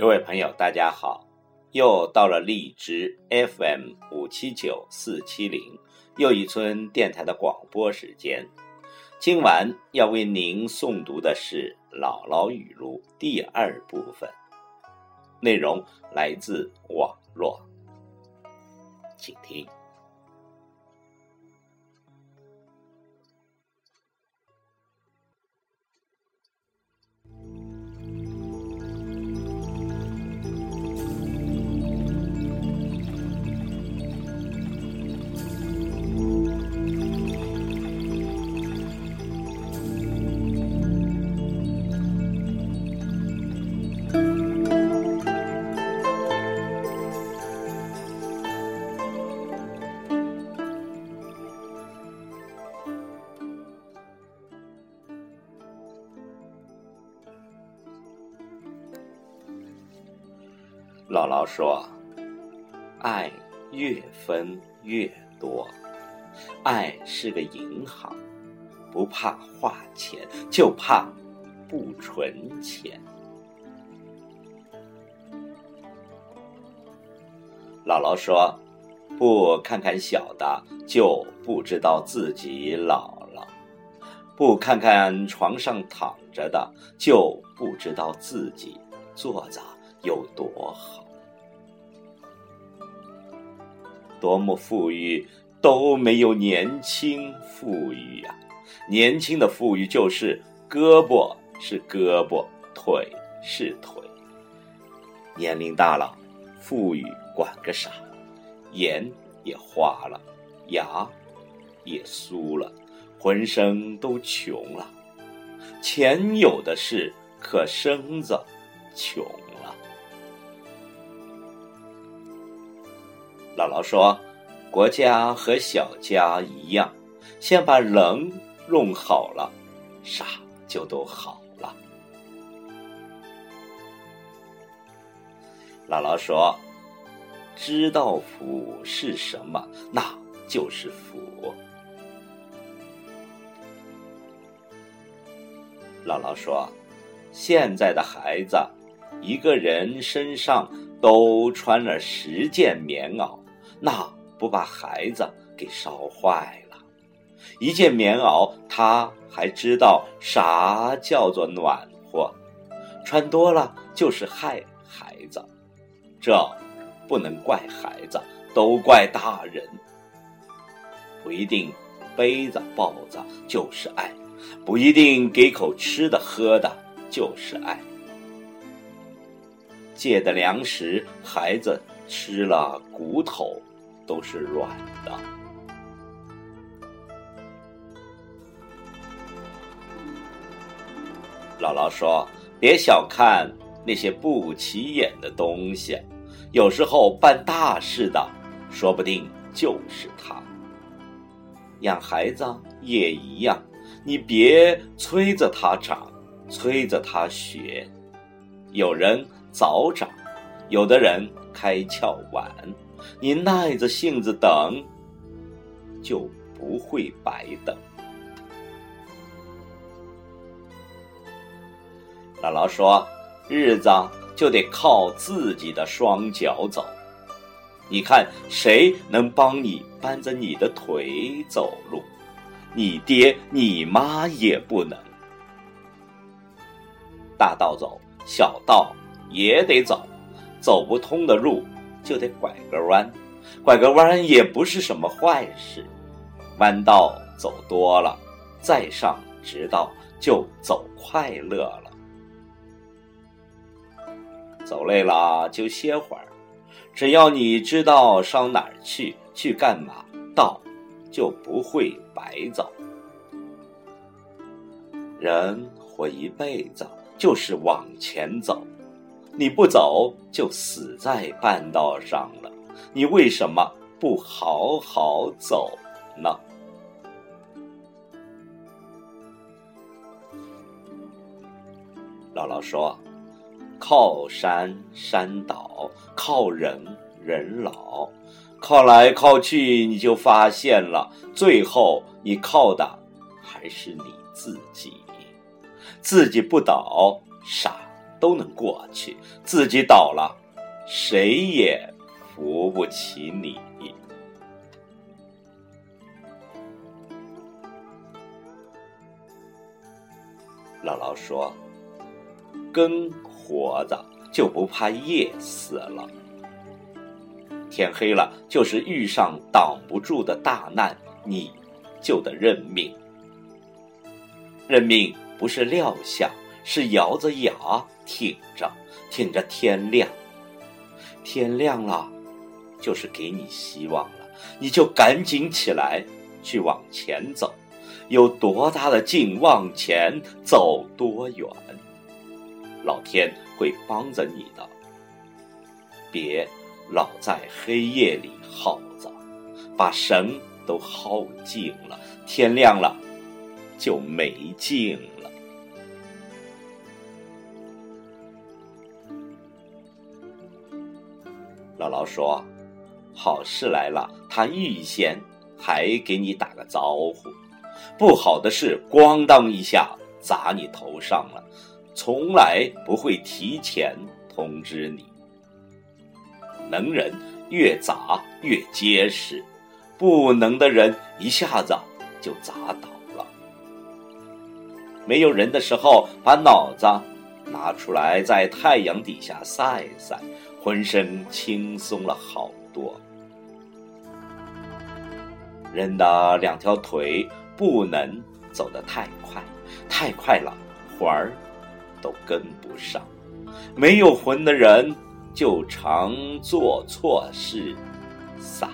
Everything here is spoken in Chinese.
各位朋友，大家好！又到了荔枝 FM 五七九四七零又一村电台的广播时间。今晚要为您诵读的是《姥姥语录》第二部分，内容来自网络，请听。姥姥说：“爱越分越多，爱是个银行，不怕花钱，就怕不存钱。”姥姥说：“不看看小的，就不知道自己老了；不看看床上躺着的，就不知道自己坐着。”有多好，多么富裕都没有年轻富裕呀！年轻的富裕就是胳膊是胳膊，腿是腿。年龄大了，富裕管个啥？眼也花了，牙也酥了，浑身都穷了。钱有的是，可身子穷。姥姥说：“国家和小家一样，先把人弄好了，啥就都好了。”姥姥说：“知道福是什么，那就是福。”姥姥说：“现在的孩子，一个人身上都穿了十件棉袄。”那不把孩子给烧坏了？一件棉袄，他还知道啥叫做暖和，穿多了就是害孩子。这不能怪孩子，都怪大人。不一定背着抱着就是爱，不一定给口吃的喝的就是爱。借的粮食，孩子吃了骨头。都是软的。姥姥说：“别小看那些不起眼的东西，有时候办大事的，说不定就是他。养孩子也一样，你别催着他长，催着他学。有人早长，有的人开窍晚。”你耐着性子等，就不会白等。姥姥说：“日子就得靠自己的双脚走。你看谁能帮你搬着你的腿走路？你爹你妈也不能。大道走，小道也得走，走不通的路。”就得拐个弯，拐个弯也不是什么坏事。弯道走多了，再上直道就走快乐了。走累了就歇会儿，只要你知道上哪儿去，去干嘛，道就不会白走。人活一辈子就是往前走。你不走，就死在半道上了。你为什么不好好走呢？姥姥说：“靠山山倒，靠人人老，靠来靠去，你就发现了，最后你靠的还是你自己。自己不倒，啥？”都能过去，自己倒了，谁也扶不起你。姥姥说：“根活着就不怕叶死了。天黑了，就是遇上挡不住的大难，你就得认命。认命不是撂下，是咬着牙挺着，挺着天亮。天亮了，就是给你希望了，你就赶紧起来，去往前走。”有多大的劲往前走多远，老天会帮着你的。别老在黑夜里耗着，把神都耗尽了，天亮了就没劲了。姥姥说：“好事来了，他预先还给你打个招呼。”不好的事，咣当一下砸你头上了，从来不会提前通知你。能人越砸越结实，不能的人一下子就砸倒了。没有人的时候，把脑子拿出来在太阳底下晒一晒，浑身轻松了好多。人的两条腿。不能走得太快，太快了，魂儿都跟不上。没有魂的人，就常做错事、傻。